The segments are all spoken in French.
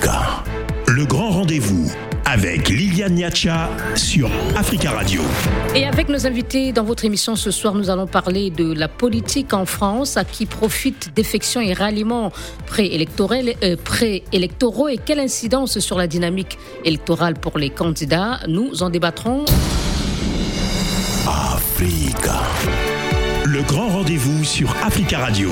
Africa, le grand rendez-vous avec Liliane Niacha sur Africa Radio. Et avec nos invités dans votre émission ce soir, nous allons parler de la politique en France, à qui profite défections et ralliements euh, préélectoraux et quelle incidence sur la dynamique électorale pour les candidats. Nous en débattrons. Africa, le grand rendez-vous sur Africa Radio.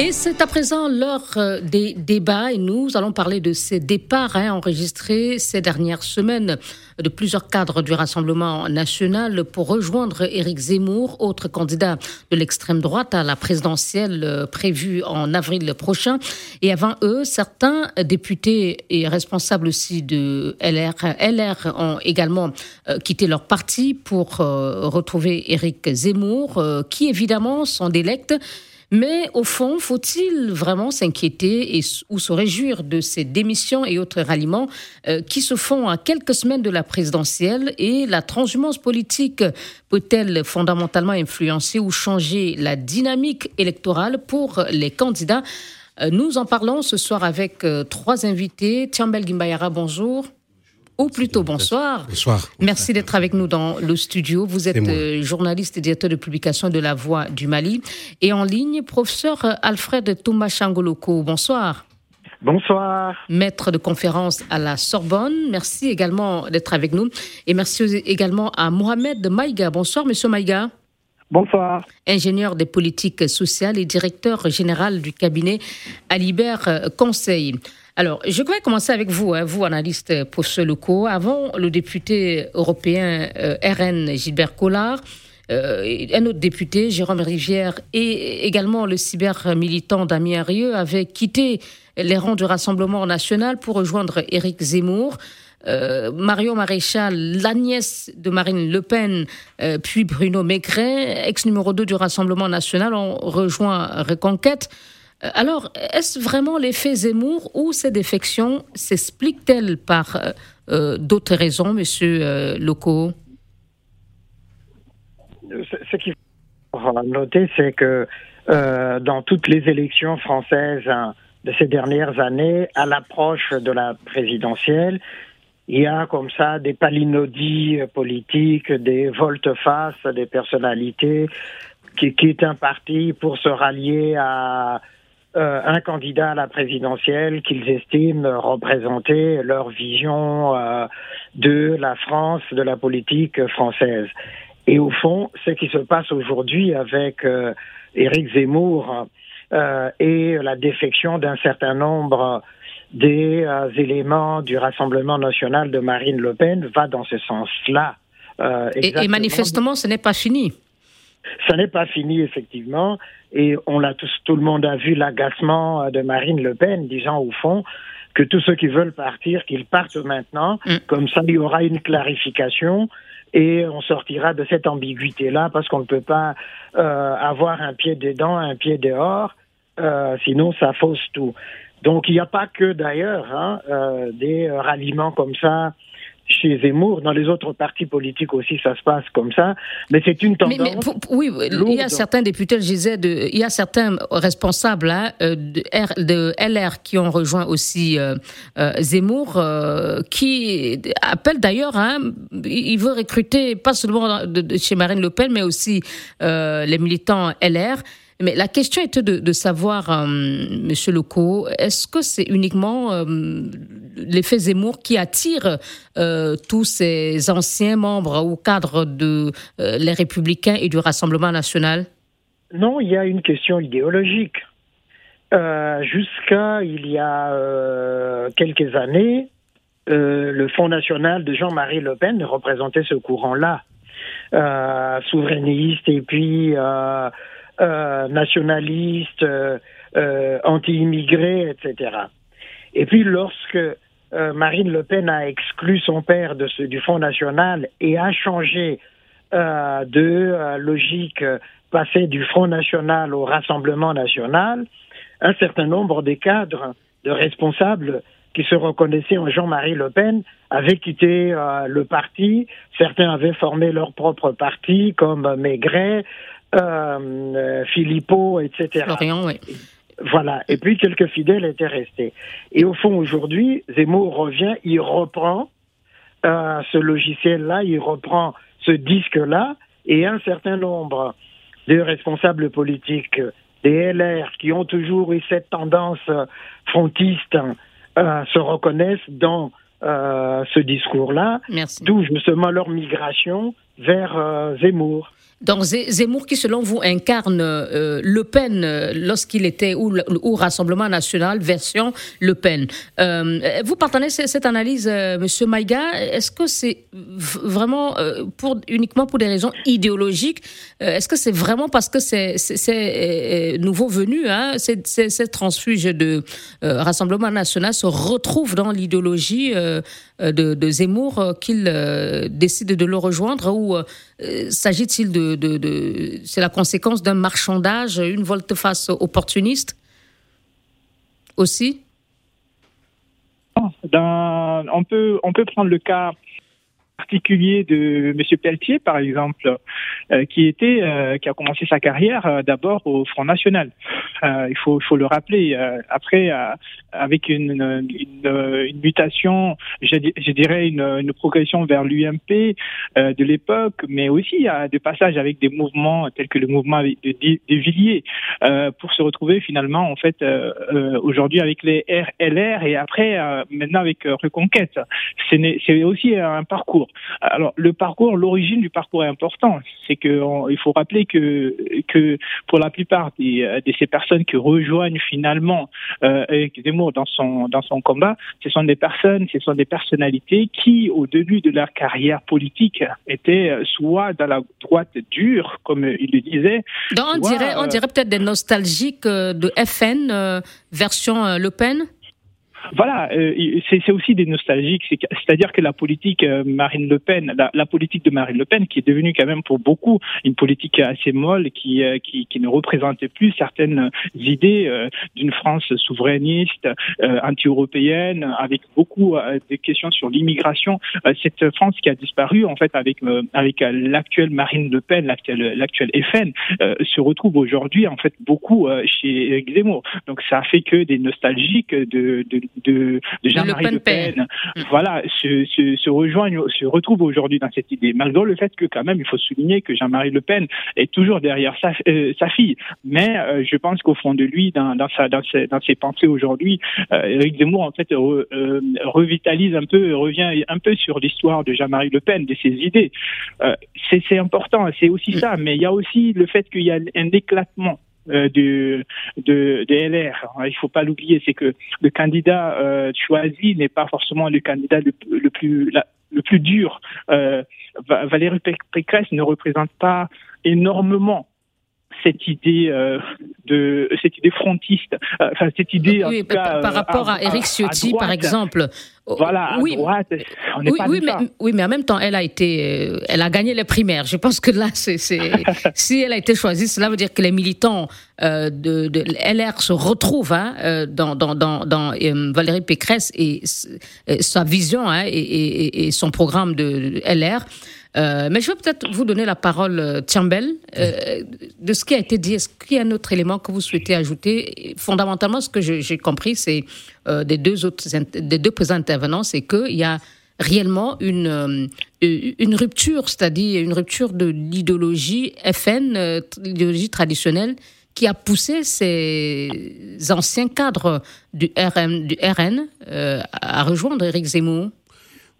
Et c'est à présent l'heure euh, des débats et nous allons parler de ces départs hein, enregistrés ces dernières semaines de plusieurs cadres du Rassemblement national pour rejoindre Éric Zemmour, autre candidat de l'extrême droite à la présidentielle euh, prévue en avril prochain. Et avant eux, certains députés et responsables aussi de LR, ont également euh, quitté leur parti pour retrouver Éric Zemmour, qui évidemment s'en délecte mais au fond, faut-il vraiment s'inquiéter ou se réjouir de ces démissions et autres ralliements euh, qui se font à quelques semaines de la présidentielle et la transhumance politique peut-elle fondamentalement influencer ou changer la dynamique électorale pour les candidats? Euh, Nous en parlons ce soir avec euh, trois invités. Tiambel Gimbayara, bonjour ou plutôt bonsoir. Bonsoir. Merci d'être avec nous dans le studio. Vous êtes euh, journaliste et directeur de publication de La Voix du Mali. Et en ligne, professeur Alfred Thomas Changoloko. Bonsoir. Bonsoir. Maître de conférence à la Sorbonne. Merci également d'être avec nous. Et merci également à Mohamed Maïga. Bonsoir, monsieur Maïga. Bonsoir. Ingénieur des politiques sociales et directeur général du cabinet Alibert Conseil. Alors, je vais commencer avec vous, hein, vous, analyste pour ce locaux. Avant, le député européen euh, RN Gilbert Collard, euh, un autre député, Jérôme Rivière, et également le cyber-militant Damien Rieu avaient quitté les rangs du Rassemblement national pour rejoindre Éric Zemmour. Euh, Mario Maréchal, l'agnès de Marine Le Pen, puis Bruno Maigret, ex numéro 2 du Rassemblement national, ont rejoint Reconquête. Euh, alors, est-ce vraiment l'effet Zemmour ou ces défections s'expliquent-elles par euh, euh, d'autres raisons, Monsieur euh, Loco Ce qu'il faut noter, c'est que dans toutes les élections françaises hein, de ces dernières années, à l'approche de la présidentielle, il y a comme ça des palinodies politiques, des volte-face des personnalités qui quittent un parti pour se rallier à euh, un candidat à la présidentielle qu'ils estiment représenter leur vision euh, de la France, de la politique française. Et au fond, ce qui se passe aujourd'hui avec euh, Éric Zemmour euh, et la défection d'un certain nombre des éléments du Rassemblement national de Marine Le Pen va dans ce sens-là. Et, et manifestement, ce n'est pas fini. Ça n'est pas fini, effectivement. Et on l'a tous, tout le monde a vu l'agacement euh, de Marine Le Pen, disant au fond que tous ceux qui veulent partir, qu'ils partent maintenant. Mm. Comme ça, il y aura une clarification et on sortira de cette ambiguïté-là parce qu'on ne peut pas euh, avoir un pied dedans, un pied dehors, euh, sinon ça fausse tout. Donc il n'y a pas que d'ailleurs hein, euh, des ralliements comme ça chez Zemmour, dans les autres partis politiques aussi, ça se passe comme ça. Mais c'est une tendance. Mais, oui, il y a certains députés, je disais, de, il y a certains responsables hein, euh, de, de, LR qui ont rejoint aussi euh, euh, Zemmour, euh, qui appellent d'ailleurs, hein, il veut recruter pas seulement de, chez Marine Le Pen, mais aussi les militants LR. Mais la question était de, savoir, euh, Monsieur Leco, est-ce que c'est uniquement euh, l'effet Zemmour qui attire euh, tous ces anciens membres ou cadres de les Républicains et du Rassemblement national? Non, il y a une question idéologique. Jusqu'à il y a quelques années, le Front national de Jean-Marie Le Pen représentait ce courant-là, souverainiste et puis euh, nationaliste, euh, euh, anti-immigré, etc. Et puis lorsque Marine Le Pen a exclu son père de ce, du Front National et a changé de logique passée du Front National au Rassemblement National, un certain nombre des cadres de responsables qui se reconnaissaient en Jean-Marie Le Pen avaient quitté euh, le parti. Certains avaient formé leur propre parti, comme Maigret, euh, Philippot, etc. Florian, oui. Voilà. Et puis quelques fidèles étaient restés. Et au fond, aujourd'hui, Zemmour revient, il reprend euh, ce logiciel-là, il reprend ce disque-là, et un certain nombre de responsables politiques des LR qui ont toujours eu cette tendance frontiste euh, se reconnaissent dans euh, ce discours-là, d'où justement leur migration vers euh, Zemmour. Donc Zemmour qui, selon vous, incarne euh, Le Pen euh, lorsqu'il était ou, ou, Rassemblement national version Le Pen. Euh, vous partagez cette analyse, Monsieur Maïga? Est-ce que c'est vraiment pour uniquement pour des raisons idéologiques? Est-ce que c'est vraiment parce que c'est nouveau venu, hein, ces transfuges de Rassemblement national se retrouvent dans l'idéologie de, de, Zemmour qu'il décide de le rejoindre ou s'agit-il de de, c'est la conséquence d'un marchandage, une volte-face opportuniste aussi? On, peut, on peut prendre le cas particulier de M. Pelletier, par exemple, euh, qui était, euh, qui a commencé sa carrière euh, d'abord au Front National. il faut, faut le rappeler. après, avec une, une, mutation, je, je dirais une, une, progression vers l'UMP de l'époque, mais aussi à des passages avec des mouvements tels que le mouvement de, de, Villiers, pour se retrouver finalement en fait aujourd'hui avec les RLR et après maintenant avec Reconquête. C'est aussi un parcours. Alors le parcours, l'origine du parcours est important. C'est que il faut rappeler que que pour la plupart des, de ces personnes qui rejoignent finalement euh, Zemmour dans son dans son combat, ce sont des personnes, ce sont des personnalités qui au début de leur carrière politique étaient soit dans la droite dure, comme il le disait. Donc on dirait on euh, dirait peut-être des nostalgiques euh, de FN euh, version Le Pen voilà, euh, c'est aussi des nostalgiques. C'est-à-dire que la politique euh, Marine Le Pen, la, politique de Marine Le Pen, qui est devenue quand même pour beaucoup une politique assez molle, qui, euh, qui, qui ne représentait plus certaines idées d'une France souverainiste, anti-européenne, avec beaucoup de questions sur l'immigration. cette France qui a disparu, en fait, avec avec l'actuelle Marine Le Pen, l'actuelle FN, se retrouve aujourd'hui, en fait, beaucoup chez Zemmour. Donc ça a fait que des nostalgiques de, de de, Jean-Marie Le Pen, mm. voilà, se, se, se, rejoignent, se retrouvent aujourd'hui dans cette idée, malgré le fait que quand même, il faut souligner que Jean-Marie Le Pen est toujours derrière sa, euh, sa fille. Mais euh, je pense qu'au fond de lui, dans, dans, sa, dans, ses, dans ses pensées aujourd'hui, euh, Éric Zemmour en fait revitalise un peu, revient un peu sur l'histoire de Jean-Marie Le Pen, de ses idées. c'est important, c'est aussi mm. ça, mais il y a aussi le fait qu'il y a un éclatement euh, de, de, LR. Il faut pas l'oublier, c'est que le candidat euh, choisi n'est pas forcément le candidat le, plus le plus dur. Euh, Valérie Pécresse ne représente pas énormément cette idée euh, de cette idée frontiste, euh, enfin cette idée oui, par, euh, rapport à, Éric Ciotti par exemple. Voilà, à oui, droite, on oui, oui, mais, oui, mais en même temps, elle a été, elle a gagné les primaires. Je pense que là, c'est, si elle a été choisie, cela veut dire que les militants de, de, LR se retrouvent hein, dans, dans, dans, dans Valérie Pécresse et, sa vision hein, et, et, et, son programme de LR. Euh, mais je vais peut-être vous donner la parole, euh, Tiambel, euh, de ce qui a été dit. Est-ce qu'il y a un autre élément que vous souhaitez ajouter? Fondamentalement, ce que j'ai compris, c'est des deux autres, des deux présents intervenants, c'est qu'il y a réellement une, une rupture, c'est-à-dire une rupture de l'idéologie FN, l'idéologie traditionnelle, qui a poussé ces anciens cadres du, RM, du RN à rejoindre Éric Zemmour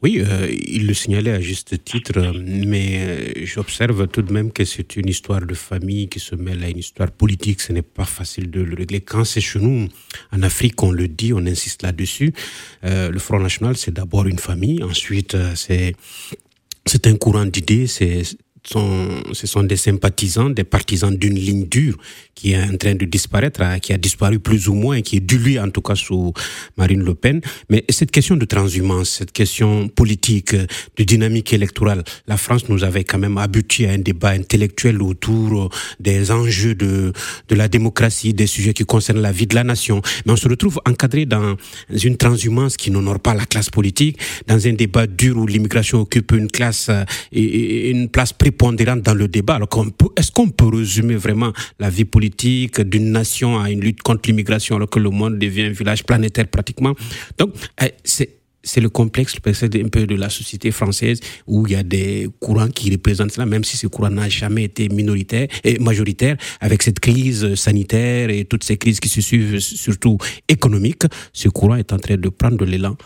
oui, euh, il le signalait à juste titre, mais euh, j'observe tout de même que c'est une histoire de famille qui se mêle à une histoire politique. Ce n'est pas facile de le régler. Quand c'est chez nous, en Afrique, on le dit, on insiste là-dessus. Euh, le Front National, c'est d'abord une famille. Ensuite, c'est c'est un courant d'idées, c'est ce sont des sympathisants, des partisans d'une ligne dure qui est en train de disparaître, hein, qui a disparu plus ou moins, qui est diluée en tout cas sous Marine Le Pen. Mais cette question de transhumance, cette question politique, de dynamique électorale, la France nous avait quand même habitué à un débat intellectuel autour des enjeux de, de la démocratie, des sujets qui concernent la vie de la nation. Mais on se retrouve encadré dans une transhumance qui n'honore pas la classe politique, dans un débat dur où l'immigration occupe une classe et une place prépondérante prépondérante dans le débat. Alors, est-ce qu'on peut résumer vraiment la vie politique d'une nation à une lutte contre l'immigration alors que le monde devient un village planétaire pratiquement? Donc, eh, c'est c'est le complexe un peu de la société française où il y a des courants qui représentent cela, même si ce courant n'a jamais été minoritaire et majoritaire, avec cette crise sanitaire et toutes ces crises qui se suivent, surtout économiques, ce courant est en train de prendre de l'élan.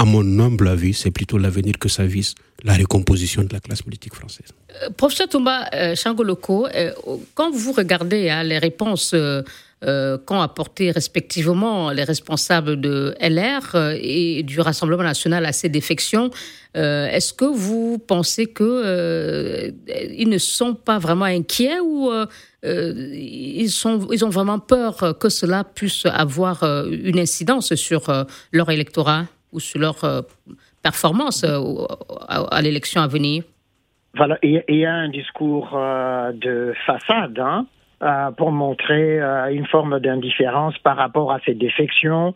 À mon humble avis, c'est plutôt l'avenir que ça vise, la recomposition de la classe politique française. Euh, professeur Toumba euh, Changoloko, euh, quand vous regardez hein, les réponses euh, qu'ont apporté respectivement les responsables de LR et du Rassemblement national à ces défections. Est-ce que vous pensez que ils ne sont pas vraiment inquiets ou ils, sont, ils ont vraiment peur que cela puisse avoir une incidence sur leur électorat? Ou sur leur performance à, l'élection à venir il y a un discours de façade. Hein euh, pour montrer euh, une forme d'indifférence par rapport à ces défections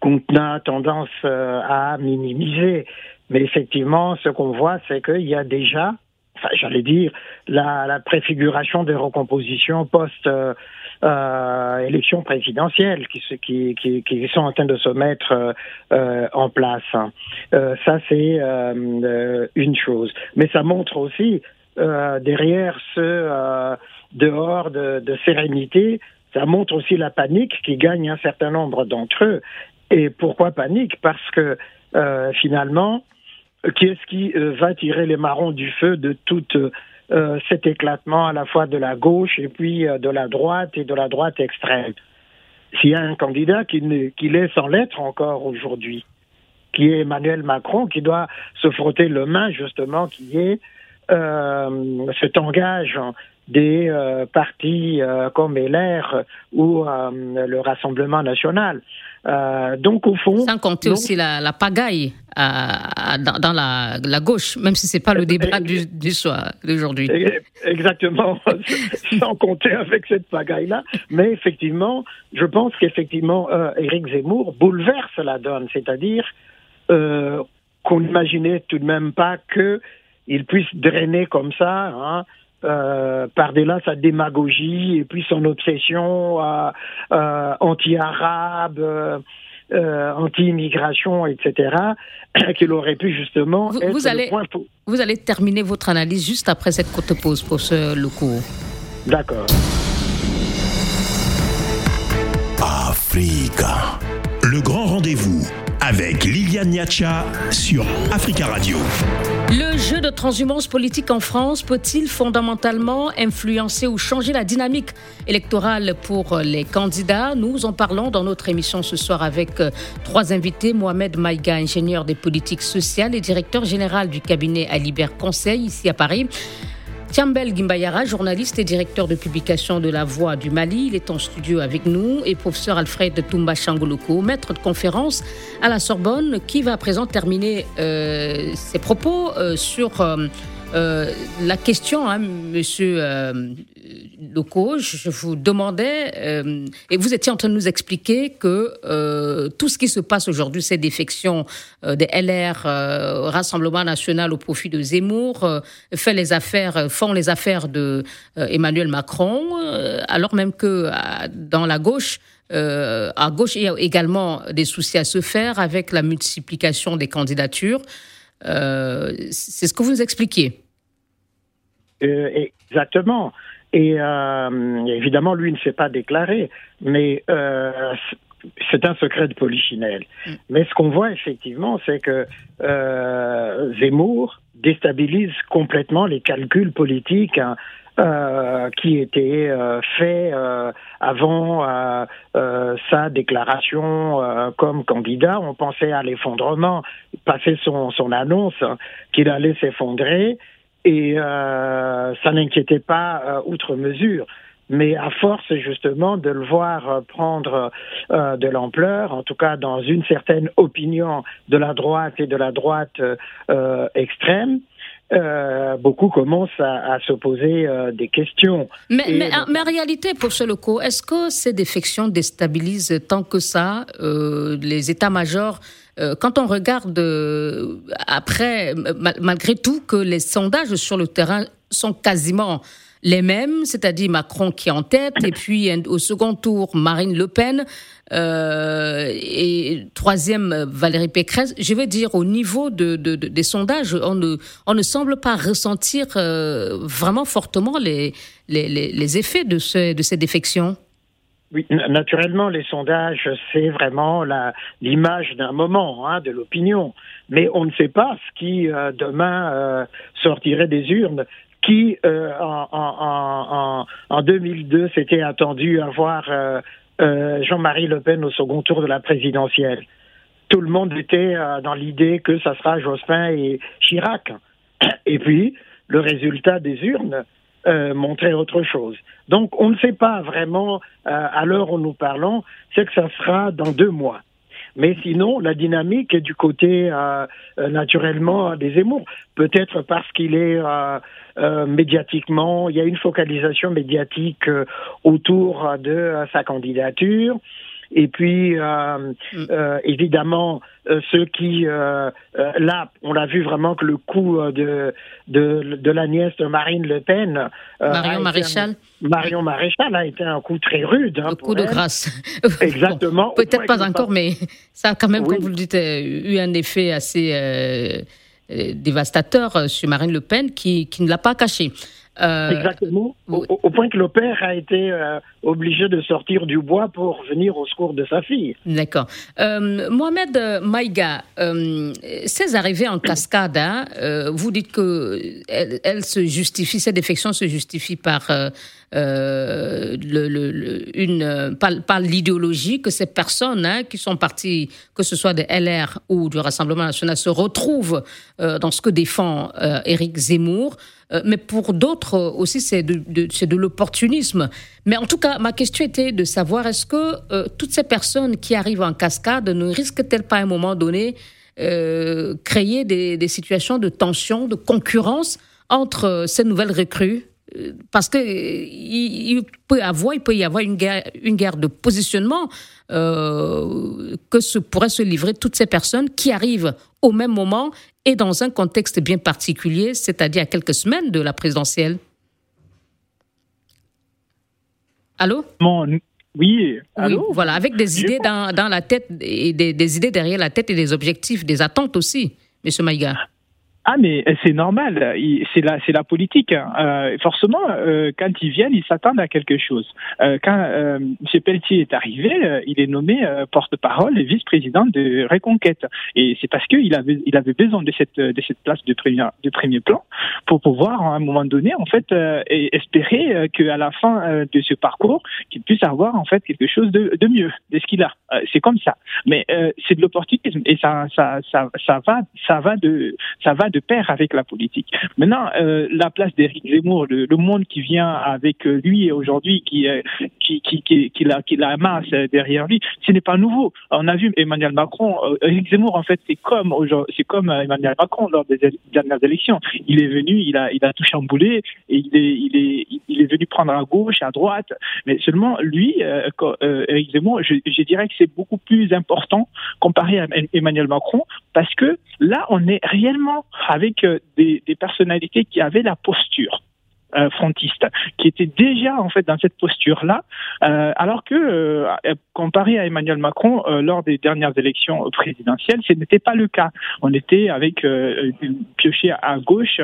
qu'on a tendance euh, à minimiser. Mais effectivement, ce qu'on voit, c'est qu'il y a déjà, enfin, j'allais dire, la, la, préfiguration des recompositions post élection présidentielle qui, qui, qui, qui, sont en train de se mettre en place. ça, c'est une chose. Mais ça montre aussi derrière ce dehors de, de sérénité, ça montre aussi la panique qui gagne un certain nombre d'entre eux. Et pourquoi panique? Parce que euh, finalement, qui est-ce qui euh, va tirer les marrons du feu de tout euh, cet éclatement à la fois de la gauche et puis de la droite et de la droite extrême. S'il y a un candidat qui, qui laisse en lettres encore aujourd'hui, qui est Emmanuel Macron, qui doit se frotter le main justement, qui est cet engage des euh, partis euh, comme LR ou euh, le Rassemblement national. donc au fond, sans compter aussi la, la pagaille dans, dans la, la, gauche, même si c'est pas le débat du, du soir d'aujourd'hui. Exactement, sans compter avec cette pagaille-là. Mais effectivement, je pense qu'effectivement, Éric Zemmour bouleverse la donne, c'est-à-dire qu'on n'imaginait tout de même pas que il puisse drainer comme ça. Hein, euh, par-delà sa démagogie et puis son obsession euh, euh, anti-arabe, anti-immigration, etc., qu'il aurait pu justement vous, être allez, point Vous allez terminer votre analyse juste après cette courte pause, pour ce Loukou. D'accord. Africa. Le grand rendez-vous avec Liliane Niacha sur Africa Radio. Le jeu de transhumance politique en France peut-il fondamentalement influencer ou changer la dynamique électorale pour les candidats? Nous en parlons dans notre émission ce soir avec euh, trois invités. Mohamed Maïga, ingénieur des politiques sociales et directeur général du cabinet Alibert Conseil ici à Paris. Tiambel Gimbayara, journaliste et directeur de publication de La Voix du Mali, il est en studio avec nous, et professeur Alfred Toumba Changoloko, maître de conférence à la Sorbonne, qui va à présent terminer euh, ses propos euh, sur euh, euh, la question, hein, monsieur euh, Loco, je vous demandais, euh, et vous étiez en train de nous expliquer que euh, tout ce qui se passe aujourd'hui, ces défections des LR, Rassemblement national au profit de Zemmour, fait les affaires, font les affaires de Emmanuel Macron, alors même que dans la gauche, à gauche, il y a également des soucis à se faire avec la multiplication des candidatures. c'est ce que vous nous expliquiez. Euh, exactement. Et euh, évidemment, lui ne s'est pas déclaré, mais euh, c'est un secret de polichinelle. Mm. Mais ce qu'on voit effectivement, c'est que Zemmour déstabilise complètement les calculs politiques hein, qui étaient faits avant sa déclaration comme candidat. On pensait à l'effondrement, passer son, son annonce hein, qu'il allait s'effondrer et euh, ça n'inquiétait pas euh, outre mesure. Mais à force justement de le voir euh, prendre de l'ampleur, en tout cas dans une certaine opinion de la droite et de la droite extrême, euh, beaucoup commencent à, se poser euh, des questions. Mais, mais, en réalité, pour ce loco, est-ce que ces défections déstabilisent tant que ça euh, les états-majors quand on regarde après, malgré tout, que les sondages sur le terrain sont quasiment les mêmes, c'est-à-dire Macron qui est en tête, et puis au second tour, Marine Le Pen, euh, et troisième, Valérie Pécresse. Je veux dire, au niveau de, des sondages, on ne, semble pas ressentir euh, vraiment fortement les, effets de, ce, de ces défections. Oui, naturellement, les sondages, c'est vraiment l'image d'un moment, hein, de l'opinion. Mais on ne sait pas ce qui, euh, demain, sortirait des urnes qui, euh, en, en, en, 2002, s'était attendu à voir euh, euh, Jean-Marie Le Pen au second tour de la présidentielle. Tout le monde était dans l'idée que ça sera Jospin et Chirac. Et puis, le résultat des urnes montrait autre chose. Donc, on ne sait pas vraiment, à l'heure où nous parlons, c'est que ça sera dans deux mois. Mais sinon, la dynamique est du côté euh, euh, naturellement des Zemmour. Peut-être parce qu'il est euh, médiatiquement, il y a une focalisation médiatique autour de sa candidature. Et puis, euh, mm. euh, évidemment, euh, ceux qui, là, on l'a vu vraiment que le coup de, de, de la nièce de Marine Le Pen. Marion Maréchal. Marion Maréchal a été un coup très rude. Hein, un coup de grâce. Exactement. Peut-être pas encore, mais ça a quand même, comme vous le dites, eu un effet assez dévastateur sur Marine Le Pen qui, qui ne l'a pas caché. Euh, Exactement. Au, point que le père a été euh, obligé de sortir du bois pour venir au secours de sa fille. D'accord. Euh, Mohamed Maïga, ces arrivées en cascade, hein, vous dites que elle, se justifie, cette défection se justifie par le, le, une, par, l'idéologie que ces personnes hein, qui sont parties, que ce soit de LR ou du Rassemblement national, se retrouvent dans ce que défend Éric Zemmour. Euh, mais pour d'autres aussi, c'est de, l'opportunisme. Mais en tout cas, ma question était de savoir est-ce que euh, toutes ces personnes qui arrivent en cascade ne risquent-elles pas à un moment donné euh, créer des, situations de tension, de concurrence entre ces nouvelles recrues? Parce que il, peut avoir, il peut y avoir une guerre, de positionnement euh, que pourraient se livrer toutes ces personnes qui arrivent au même moment et dans un contexte bien particulier, c'est-à-dire à quelques semaines de la présidentielle. Allô? Oui, allô? voilà, avec des idées dans, dans, la tête et des, des, idées derrière la tête et des objectifs, des attentes aussi, Monsieur Maïga. Ah mais c'est normal, c'est la c'est la politique. Hein. Euh, forcément, euh, quand ils viennent, ils s'attendent à quelque chose. Euh, quand euh, M. Pelletier est arrivé, euh, il est nommé porte-parole et vice-président de Reconquête, et c'est parce qu'il avait il avait besoin de cette de cette place de premier de premier plan pour pouvoir à un moment donné en fait espérer qu'à la fin de ce parcours qu'il puisse avoir en fait quelque chose de, de mieux de ce qu'il a. c'est comme ça. Mais c'est de l'opportunisme et ça ça ça ça va ça va de ça va pair avec la politique. Maintenant, euh, la place d'Éric Zemmour, le, monde qui vient avec euh, lui aujourd'hui, qui, euh, qui, qui, qui, la, qui la masse derrière lui, ce n'est pas nouveau. On a vu Emmanuel Macron, Éric Zemmour, en fait, c'est comme, c'est comme Emmanuel Macron lors des dernières élections. Il est venu, il a, il a tout chamboulé, et il est, il est, il est venu prendre à gauche, à droite, mais seulement lui, Éric Zemmour, je, je dirais que c'est beaucoup plus important comparé à Emmanuel Macron, parce que là, on est réellement avec euh, des, des personnalités qui avaient la posture. Euh, frontiste, qui était déjà en fait dans cette posture-là, euh, alors que euh, comparé à Emmanuel Macron euh, lors des dernières élections présidentielles, ce n'était pas le cas. On était avec pioché à gauche,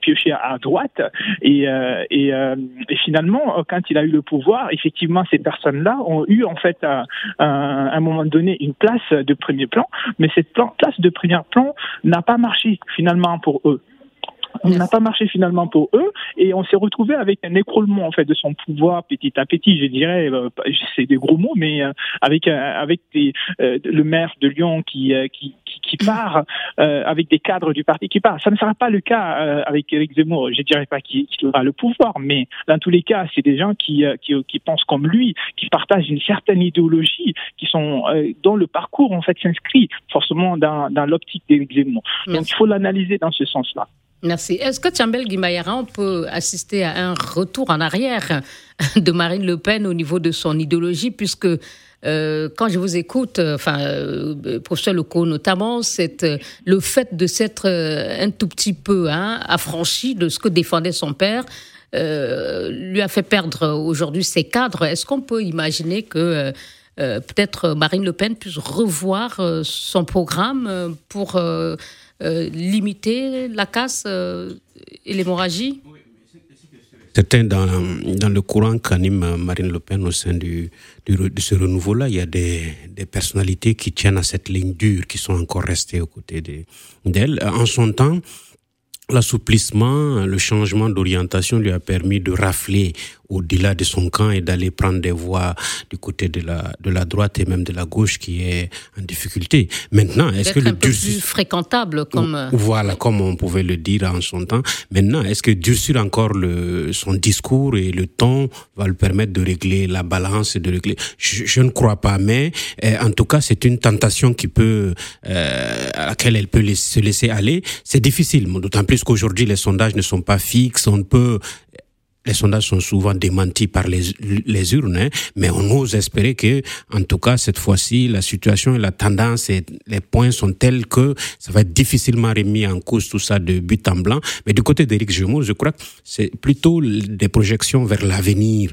pioché à droite, et, et, et, finalement, quand il a eu le pouvoir, effectivement, ces personnes-là ont eu en fait à, un moment donné une place de premier plan, mais cette place de premier plan n'a pas marché finalement pour eux. On n'a pas marché finalement pour eux et on s'est retrouvé avec un écroulement en fait de son pouvoir petit à petit, je dirais, euh, c'est des gros mots, mais euh, avec euh, avec des, le maire de Lyon qui qui, qui part, avec des cadres du parti qui partent. Ça ne sera pas le cas avec Eric Zemmour. Je dirais pas qu'il aura le pouvoir, mais dans tous les cas, c'est des gens qui, qui, qui pensent comme lui, qui partagent une certaine idéologie, qui sont dont le parcours en fait s'inscrit forcément dans dans l'optique d'Éric Zemmour. Donc il faut l'analyser dans ce sens-là. Merci. Est-ce que Tchambel Guimayara, on peut assister à un retour en arrière de Marine Le Pen au niveau de son idéologie, puisque euh, quand je vous écoute, euh, enfin, euh, professeur Leco notamment, c'est le fait de s'être un tout petit peu hein, affranchi de ce que défendait son père. lui a fait perdre aujourd'hui ses cadres. Est-ce qu'on peut imaginer que peut-être Marine Le Pen puisse revoir son programme pour limiter la casse et l'hémorragie Certains dans, dans le courant qu'anime Marine Le Pen au sein du, de ce renouveau-là, il y a des, des, personnalités qui tiennent à cette ligne dure, qui sont encore restées aux côtés d'elle. En son temps, l'assouplissement, le changement d'orientation lui a permis de rafler au-delà de son camp et d'aller prendre des voies du côté de la, de la droite et même de la gauche qui est en difficulté. Maintenant, est-ce que le un peu plus fréquentable comme euh, voilà comme on pouvait le dire en son temps. Maintenant, est-ce que durcir encore le, son discours et le ton va le permettre de régler la balance et de régler? Je, je, ne crois pas, mais euh, en tout cas, c'est une tentation qui peut euh, à laquelle elle peut se laisser aller. C'est difficile, d'autant plus qu'aujourd'hui les sondages ne sont pas fixes. On peut les sondages sont souvent démentis par les, urnes, hein, mais on ose espérer que, en tout cas, cette fois-ci, la situation et la tendance et les points sont tels que ça va être difficilement remis en cause tout ça de but en blanc. Mais du côté d'Éric Gemot, je crois que c'est plutôt des projections vers l'avenir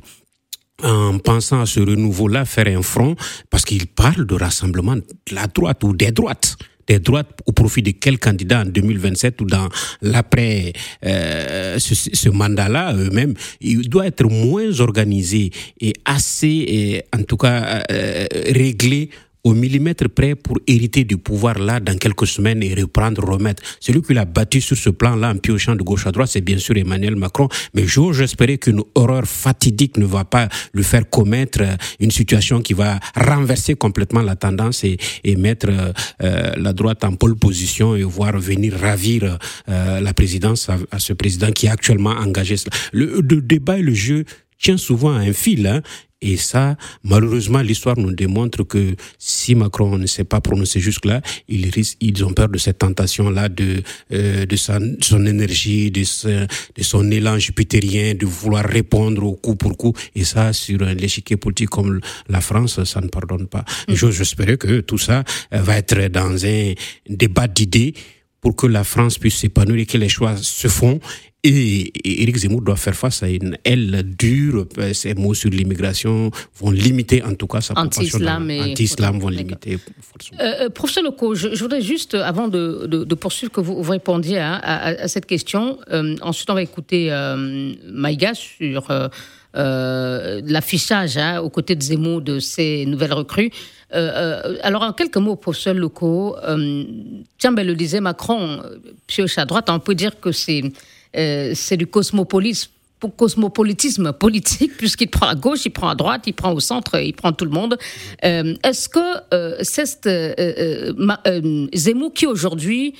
en pensant à ce renouveau-là, faire un front, parce qu'il parle de rassemblement de la droite ou des droites des droites au profit de quel candidat en 2027 ou dans l'après euh, ce, ce mandat-là eux-mêmes, il doit être moins organisé et assez, en tout cas, euh, réglé au millimètre près pour hériter du pouvoir là dans quelques semaines et reprendre, remettre. Celui qui l'a battu sur ce plan-là en piochant de gauche à droite, c'est bien sûr Emmanuel Macron. Mais j'ose espérer qu'une horreur fatidique ne va pas lui faire commettre euh, une situation qui va renverser complètement la tendance et, et mettre euh, la droite en pole position et voir venir ravir euh, la présidence à, à, ce président qui est actuellement engagé. Le, le débat et le jeu tient souvent à un fil. Hein, et ça, malheureusement, l'histoire nous démontre que si Macron ne s'est pas prononcé jusque-là, ils, ils ont peur de cette tentation-là, de, euh, de sa, son énergie, de, de son élan jupitérien, de vouloir répondre au coup pour coup. Et ça, sur un échiquier politique comme la France, ça ne pardonne pas. Mm. J'espère que tout ça euh, va être dans un débat d'idées pour que la France puisse s'épanouir et que les choix se font et Éric Zemmour doit faire face à une aile dure. Ces mots sur l'immigration vont limiter, en tout cas, sa anti-islam. Anti-islam vont limiter. Euh, euh, professeur Leco, je, je, voudrais juste, avant de, de, de poursuivre, que vous, vous répondiez à, à, cette question. Euh, ensuite, on va écouter euh, Maïga sur l'affichage hein, aux côtés de Zemmour de ces nouvelles recrues. Alors, en quelques mots, professeur Leco, tiens, ben, le disait Macron, pioche à droite, on peut dire que c'est euh, du cosmopolitisme politique, puisqu'il prend à gauche, il prend à droite, il prend au centre, il prend tout le monde. Euh, est-ce que euh, c'est euh, Zemmour qui aujourd'hui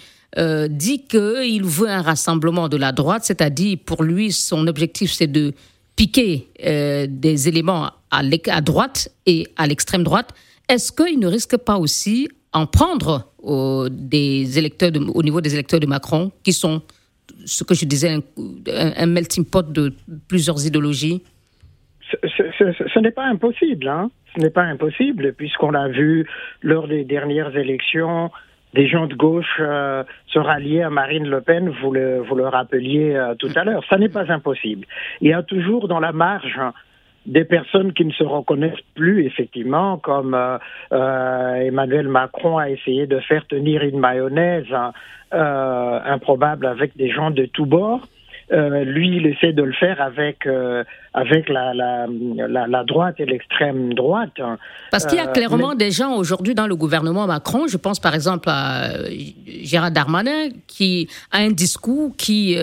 dit qu'il veut un rassemblement de la droite, c'est-à-dire pour lui, son objectif c'est de piquer des éléments à droite et à l'extrême droite, est-ce qu'il ne risque pas aussi en prendre au, des électeurs au niveau des électeurs de Macron qui sont ce que je disais, un, melting pot de plusieurs idéologies? Ce, n'est pas impossible, hein. Ce n'est pas impossible, puisqu'on l'a vu lors des dernières élections, des gens de gauche euh, se rallier à Marine Le Pen, vous le, vous le rappeliez euh, tout à l'heure. Ça n'est pas impossible. Il y a toujours dans la marge des personnes qui ne se reconnaissent plus, effectivement, comme euh, euh, Emmanuel Macron a essayé de faire tenir une mayonnaise hein, euh, improbable avec des gens de tous bords. Lui, il essaie de le faire avec avec la, la, la, la, droite et l'extrême droite. Hein. Parce qu'il y a clairement mais... des gens aujourd'hui dans le gouvernement Macron. Je pense par exemple à Gérard Darmanin qui a un discours qui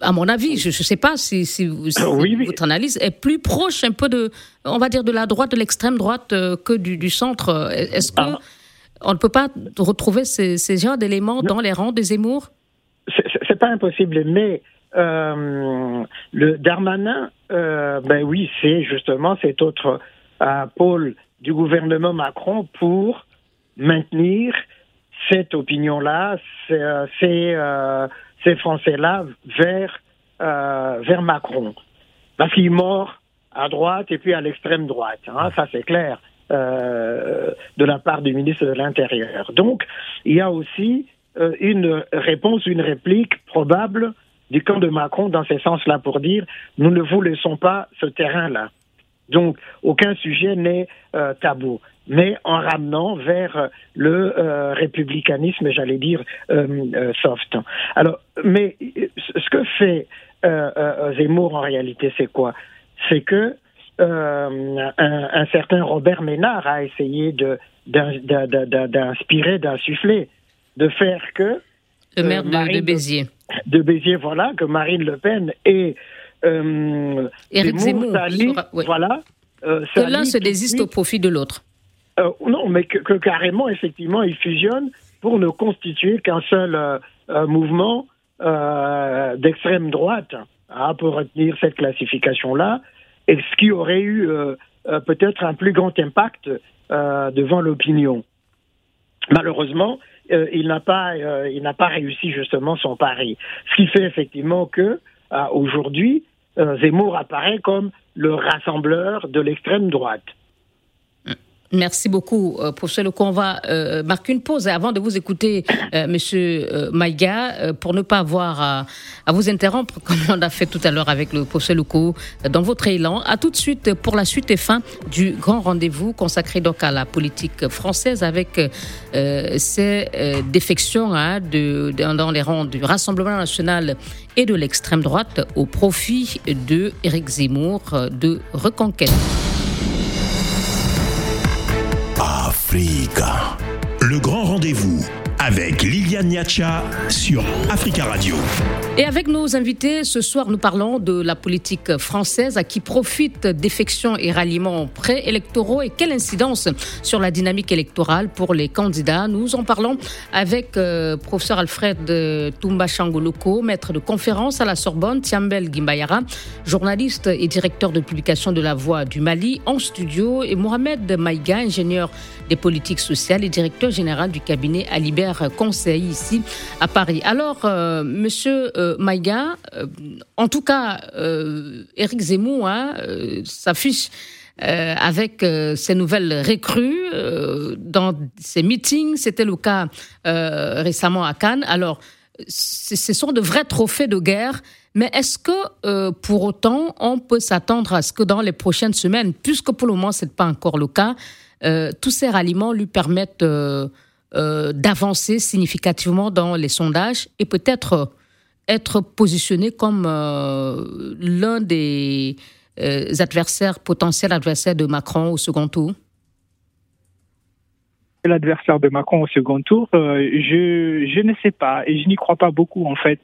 à mon avis, je ne sais pas si, si, si oui, oui. votre analyse est plus proche un peu de, on va dire, de la droite, de l'extrême droite euh, que du, du centre. Est-ce que ah. ne peut pas retrouver ces, ces genres d'éléments dans les rangs des Zemmour? C'est pas impossible, mais euh, le Darmanin, euh, ben oui, c'est justement cet autre euh, pôle du gouvernement Macron pour maintenir cette opinion-là, ces, ces Français-là vers, vers Macron. Parce qu'il mord à droite et puis à l'extrême droite. Hein, ça, c'est clair. de la part du ministre de l'Intérieur. Donc, il y a aussi une réponse, une réplique probable du camp de Macron dans ce sens-là pour dire nous ne vous laissons pas ce terrain-là. Donc, aucun sujet n'est euh, tabou, mais en ramenant vers le euh, républicanisme, j'allais dire, euh, soft. Alors, mais ce que fait Zemmour en réalité, c'est quoi? C'est que un, certain Robert Ménard a essayé d'inspirer, d'insuffler, de faire que le maire de, Béziers. De Béziers, voilà, que Marine Le Pen et euh, Éric Zemmour, voilà. Euh, que l'un se désiste au profit de l'autre. Euh, non, mais que, carrément, effectivement, ils fusionnent pour ne constituer qu'un seul euh, mouvement d'extrême droite, hein, pour retenir cette classification-là, et ce qui aurait eu peut-être un plus grand impact devant l'opinion. Malheureusement, euh, il n'a pas, euh, il n'a pas réussi justement son pari. Ce qui fait effectivement que euh, aujourd'hui, Zemmour apparaît comme le rassembleur de l'extrême droite. Merci beaucoup, euh, professeur Leco. On va euh, marquer une pause avant de vous écouter, euh, monsieur euh, Maïga, pour ne pas avoir à, vous interrompre, comme on a fait tout à l'heure avec le Leco, dans votre élan. À tout de suite pour la suite et fin du grand rendez-vous consacré donc à la politique française avec ces défections hein, dans les rangs du Rassemblement national et de l'extrême droite au profit de Éric Zemmour de Reconquête. Africa. Le grand rendez-vous avec Liliane Niacha sur Africa Radio. Et avec nos invités, ce soir, nous parlons de la politique française à qui profite défections et ralliements préélectoraux et quelle incidence sur la dynamique électorale pour les candidats. Nous en parlons avec euh, professeur Alfred Toumba Changoloko, maître de conférence à la Sorbonne, Tiambel Gimbayara, journaliste et directeur de publication de La Voix du Mali en studio, et Mohamed Maïga, ingénieur des politiques sociales et directeur général du cabinet Alibert Conseil ici à Paris. Alors, euh, monsieur euh, Maïga, euh, en tout cas, Éric Zemmour hein, s'affiche avec ses nouvelles recrues dans ses meetings. C'était le cas récemment à Cannes. Alors, ce sont de vrais trophées de guerre. Mais est-ce que pour autant, on peut s'attendre à ce que dans les prochaines semaines, puisque pour le moment, ce n'est pas encore le cas, euh, tous ces ralliements lui permettent euh, euh, d'avancer significativement dans les sondages et peut-être être positionné comme l'un des adversaires, potentiels adversaires de Macron au second tour l'adversaire de Macron au second tour, je, je ne sais pas et je n'y crois pas beaucoup en fait.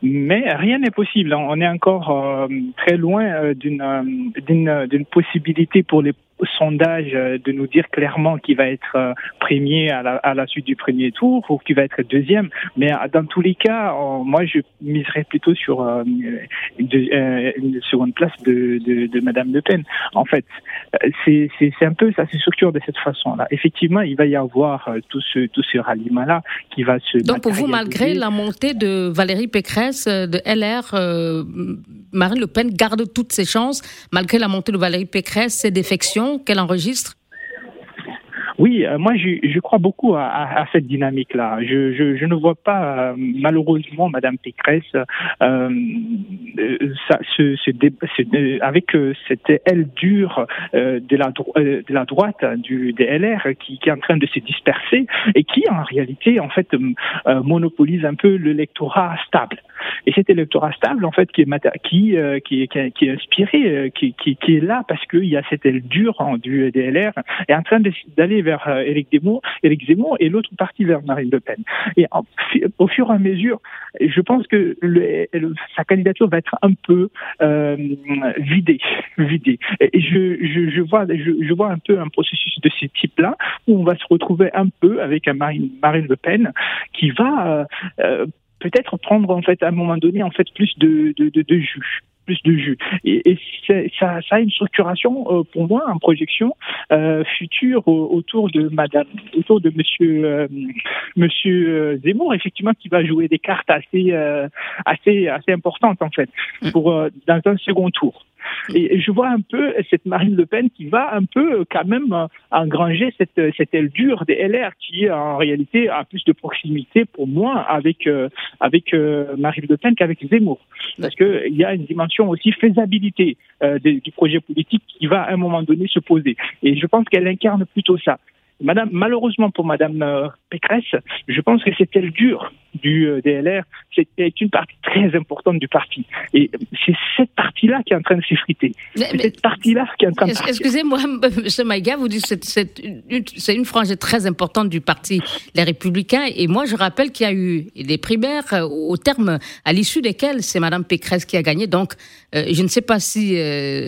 Mais rien n'est possible. On est encore très loin d'une d'une possibilité pour les sondage euh, de nous dire clairement qui va être euh, premier à la, à la suite du premier tour ou qui va être deuxième. Mais euh, dans tous les cas, moi, je miserais plutôt sur une, une, seconde place de, de, de, Madame Le Pen. En fait, c'est un peu ça se structure de cette façon-là. Effectivement, il va y avoir tout ce tout ce ralliement-là qui va se. Donc pour vous, malgré la montée de Valérie Pécresse de LR, Marine Le Pen garde toutes ses chances malgré la montée de Valérie Pécresse, ses défections qu'elle enregistre oui, euh, moi je, crois beaucoup à, cette dynamique-là. Je, ne vois pas euh, malheureusement Madame Pécresse euh, ça, avec cette aile dure de, la, de la droite du DLR qui, qui, est en train de se disperser et qui en réalité en fait monopolise un peu l'électorat stable. Et cet électorat stable, en fait, qui est, qui, euh, qui, qui, qui, est inspiré, euh, qui, qui, qui, est là parce qu'il y a cette aile dure hein, du DLR, est en train d'aller vers euh, Éric Zemmour, Zemmour et l'autre partie vers Marine Le Pen. Et au fur et à mesure, je pense que sa candidature va être un peu euh, vidée, vidée. Je, vois, je, vois un peu un processus de ce type-là où on va se retrouver un peu avec un Marine, Marine Le Pen qui va euh, peut-être prendre en fait à un moment donné en fait plus de, de, de, de jus plus de jus. Et, et ça, ça, a une structuration pour moi en projection future autour de Madame, autour de Monsieur Monsieur Zemmour, effectivement, qui va jouer des cartes assez assez assez importantes en fait mm. pour dans un second tour. Et je vois un peu cette Marine Le Pen qui va un peu quand même engranger cette, cette aile dure des LR qui en réalité a plus de proximité pour moi avec, euh, avec euh, Marine Le Pen qu'avec Zemmour. Parce qu'il y a une dimension aussi faisabilité euh, du projet politique qui va à un moment donné se poser. Et je pense qu'elle incarne plutôt ça. Madame, malheureusement pour Madame euh, Pécresse, je pense que cette aile dure du euh, DLR, c'est une partie très importante du parti. Et c'est cette partie-là qui est en train de s'effriter. C'est cette partie-là qui est en train de Excusez-moi, M. Maïga, vous dites que c'est une, frange très importante du parti Les Républicains. Et moi, je rappelle qu'il y a eu des primaires euh, au terme, à l'issue desquelles c'est Madame Pécresse qui a gagné. Donc, je ne sais pas si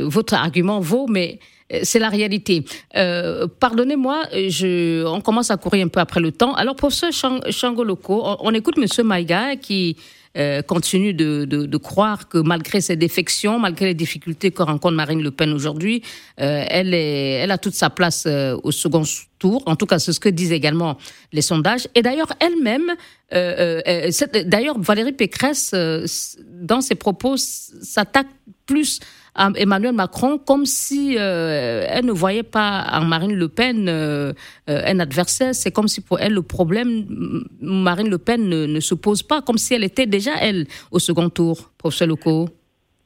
votre argument vaut, mais c'est la réalité. Euh, pardonnez-moi, je, on commence à courir un peu après le temps. Alors, professeur Changoloko, on, on écoute M. Maïga qui euh, continue de, de, de, croire que malgré ses défections, malgré les difficultés que rencontre Marine Le Pen aujourd'hui, euh, elle, elle a toute sa place euh, au second tour. En tout cas, c'est ce que disent également les sondages. Et d'ailleurs, elle-même, euh, d'ailleurs, Valérie Pécresse, dans ses propos, s'attaque plus Emmanuel Macron comme si euh, elle ne voyait pas en Marine Le Pen euh, euh, un adversaire. C'est comme si pour elle le problème, Marine Le Pen ne, se pose pas, comme si elle était déjà elle au second tour, professeur Leco.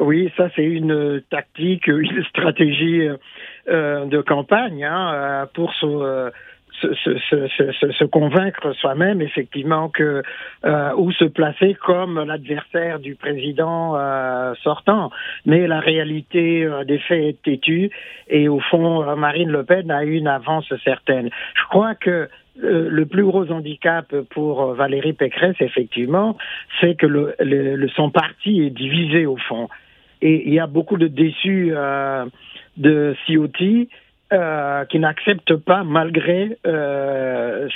Oui, ça c'est une tactique, une stratégie de campagne hein, pour se, convaincre soi-même effectivement que euh, ou se placer comme l'adversaire du président euh, sortant. Mais la réalité euh, des faits est têtue et au fond Marine Le Pen a une avance certaine. Je crois que le plus gros handicap pour Valérie Pécresse, effectivement, c'est que son parti est divisé au fond. Et il y a beaucoup de déçus de COT euh, qui n'accepte pas, malgré euh,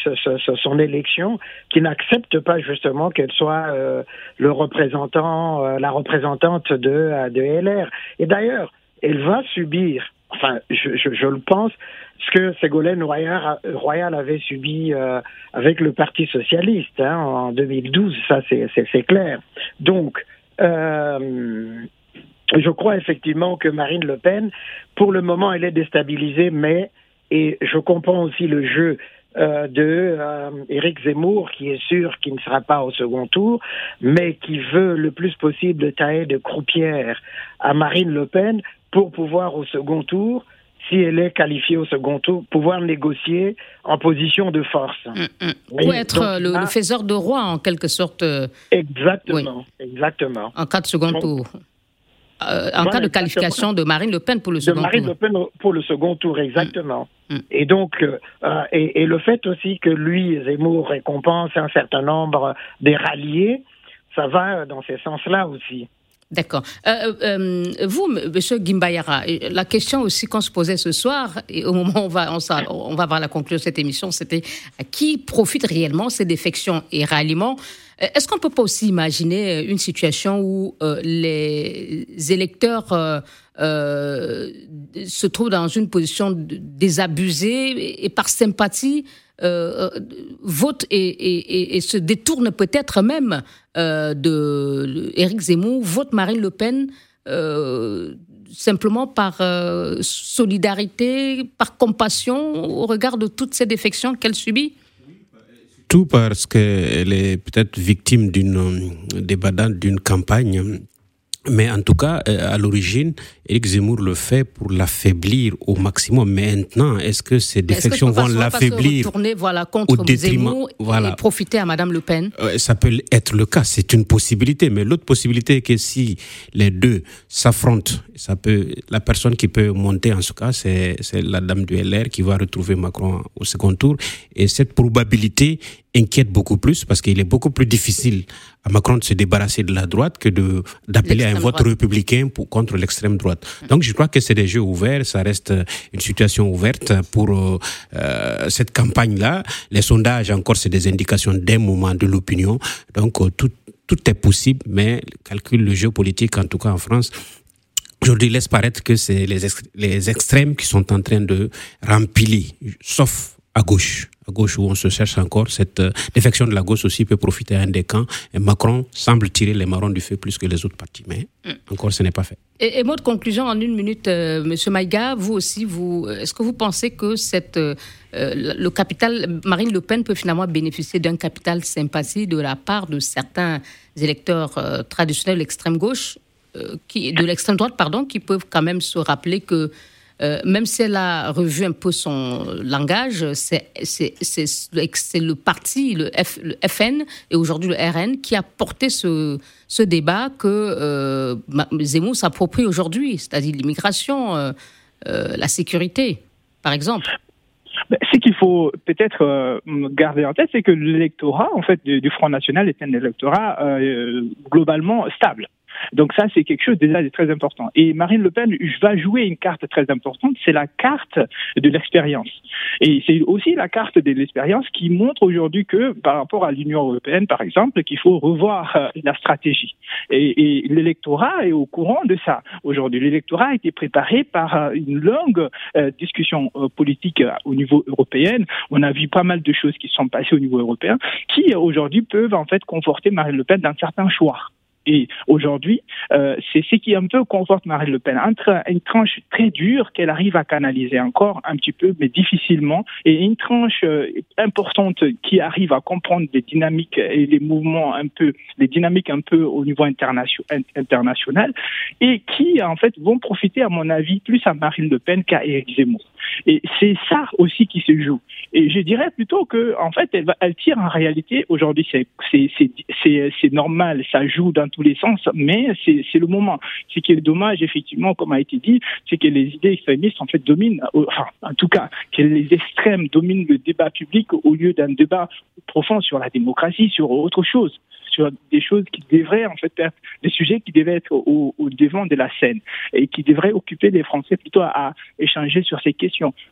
son élection, qui n'accepte pas justement qu'elle soit euh, le représentant, la représentante de, de LR. Et d'ailleurs, elle va subir, enfin, je, je, le pense, ce que Ségolène Royal, avait subi avec le Parti socialiste hein, en 2012, ça c'est clair. Donc, je crois effectivement que Marine Le Pen, pour le moment, elle est déstabilisée, mais, et je comprends aussi le jeu euh, de euh, Éric Zemmour, qui est sûr qu'il ne sera pas au second tour, mais qui veut le plus possible tailler de croupière à Marine Le Pen pour pouvoir au second tour si elle est qualifiée au second tour, pouvoir négocier en position de force. Mm, mm. être le, faiseur de roi, en quelque sorte. Euh, exactement, exactement. En cas de second tour. Euh, en cas de qualification de Marine Le Pen pour le second de Marine Le Pen pour le second tour, exactement. Mm. Mm. Et donc, euh, et, le fait aussi que lui, Zemmour, récompense un certain nombre des ralliés, ça va dans ces sens-là aussi. D'accord. Euh, vous, M. Gimbayara, la question aussi qu'on se posait ce soir, et au moment où on va, on, va voir la conclusion de cette émission, c'était qui profite réellement ces défections et ralliements? euh, est-ce qu'on ne peut pas aussi imaginer euh, une situation où euh, les électeurs se trouvent dans une position désabusée et, par sympathie votent et, se détournent peut-être même de Éric Zemmour, votent Marine Le Pen simplement par solidarité, par compassion au regard de toutes ces défections qu'elle subit? Tout parce qu'elle est peut-être victime d'une des d'une campagne mais en tout cas, euh, à l'origine, Éric Zemmour le fait pour l'affaiblir au maximum. Mais maintenant, est-ce que ces défections vont l'affaiblir tourner voilà, contre au Zemmour voilà. et profiter à Madame Le Pen? Euh, Ça peut être le cas, c'est une possibilité. Mais l'autre possibilité est que si les deux s'affrontent, ça peut, la personne qui peut monter en ce cas, c'est la dame du LR qui va retrouver Macron au second tour. Et cette probabilité inquiète beaucoup plus parce qu'il est beaucoup plus difficile à Macron de se débarrasser de la droite que de d'appeler à un vote républicain pour, contre l'extrême droite. Donc je crois que c'est des jeux ouverts, ça reste une situation ouverte pour euh, euh cette campagne-là. Les sondages encore c'est des indications d'un moment de l'opinion. Donc euh, tout tout est possible, mais calcule le jeu politique, en tout cas en France, aujourd'hui laisse paraître que c'est les, les extrêmes qui sont en train de remplir, sauf à gauche à gauche où on se cherche encore. Cette euh, défection de la gauche aussi peut profiter à un des camps. Et Macron semble tirer les marrons du feu plus que les autres partis. Mais mm. encore, ce n'est pas fait. Et, mot de conclusion en une minute, euh, Monsieur Maïga, vous aussi, vous, est-ce que vous pensez que cette, euh, le capital, Marine Le Pen peut finalement bénéficier d'un capital sympathie de la part de certains électeurs traditionnels l'extrême gauche, qui, de l'extrême droite, pardon, qui peuvent quand même se rappeler que euh, même si elle a revu un peu son langage, c'est le parti, le, FN et aujourd'hui le RN, qui a porté ce, débat que euh, Zemmour s'approprie aujourd'hui, c'est-à-dire l'immigration, euh, la sécurité, par exemple. Ben, ce qu'il faut peut-être garder en tête, c'est que l'électorat, en fait, du, Front National est un électorat globalement stable. Donc ça, c'est quelque chose déjà de très important. Et Marine Le Pen va jouer une carte très importante, c'est la carte de l'expérience. Et c'est aussi la carte de l'expérience qui montre aujourd'hui que, par rapport à l'Union européenne, par exemple, qu'il faut revoir euh, la stratégie. Et, et l'électorat est au courant de ça aujourd'hui. L'électorat a été préparé par euh, une longue euh, discussion politique au niveau européen. On a vu pas mal de choses qui sont passées au niveau européen qui aujourd'hui peuvent en fait conforter Marine Le Pen dans certains choix. Et aujourd'hui, euh, c'est ce qui un peu conforte Marine Le Pen. Entre une tranche très dure qu'elle arrive à canaliser encore un petit peu, mais difficilement, et une tranche euh, importante qui arrive à comprendre les dynamiques et les mouvements un peu, les dynamiques un peu au niveau international, et qui en fait vont profiter, à mon avis, plus à Marine Le Pen qu'à Éric Zemmour. Et c'est ça aussi qui se joue. Et je dirais plutôt que, en fait, elle, tire en réalité, aujourd'hui, c'est normal, ça joue dans tous les sens, mais c'est le moment. Ce qui est dommage, effectivement, comme a été dit, c'est que les idées extrémistes, en fait, dominent, enfin, en tout cas, que les extrêmes dominent le débat public au lieu d'un débat profond sur la démocratie, sur autre chose sur des choses qui devraient en fait être des sujets qui devaient être au, devant de la scène et qui devraient occuper les Français plutôt à, échanger sur ces questions.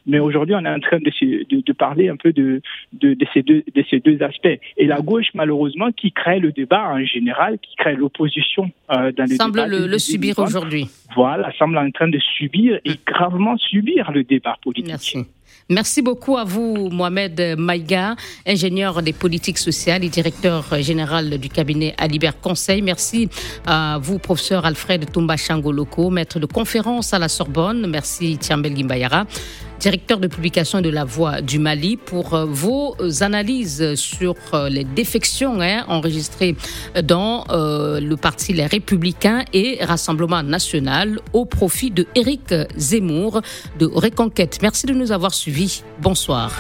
Mais aujourd'hui, on est en train de, de, parler un peu de, de, ces deux, de ces deux aspects. Et la gauche, malheureusement, qui crée le débat en général, qui crée l'opposition euh, dans les semble le, le subir aujourd'hui. Voilà, semble en train de subir et gravement subir le débat politique. Merci. Merci beaucoup à vous, Mohamed Maïga, ingénieur des politiques sociales et directeur général du cabinet Alibert Conseil. Merci à vous, professeur Alfred Toumba Changoloko, maître de conférence à la Sorbonne. Merci, Tiambel Gimbayara directeur de publication de La Voix du Mali, pour euh, vos analyses sur euh, les défections hein, enregistrées dans euh, le parti Les Républicains et Rassemblement National au profit de Éric Zemmour de Reconquête. Merci de nous avoir suivis. Bonsoir.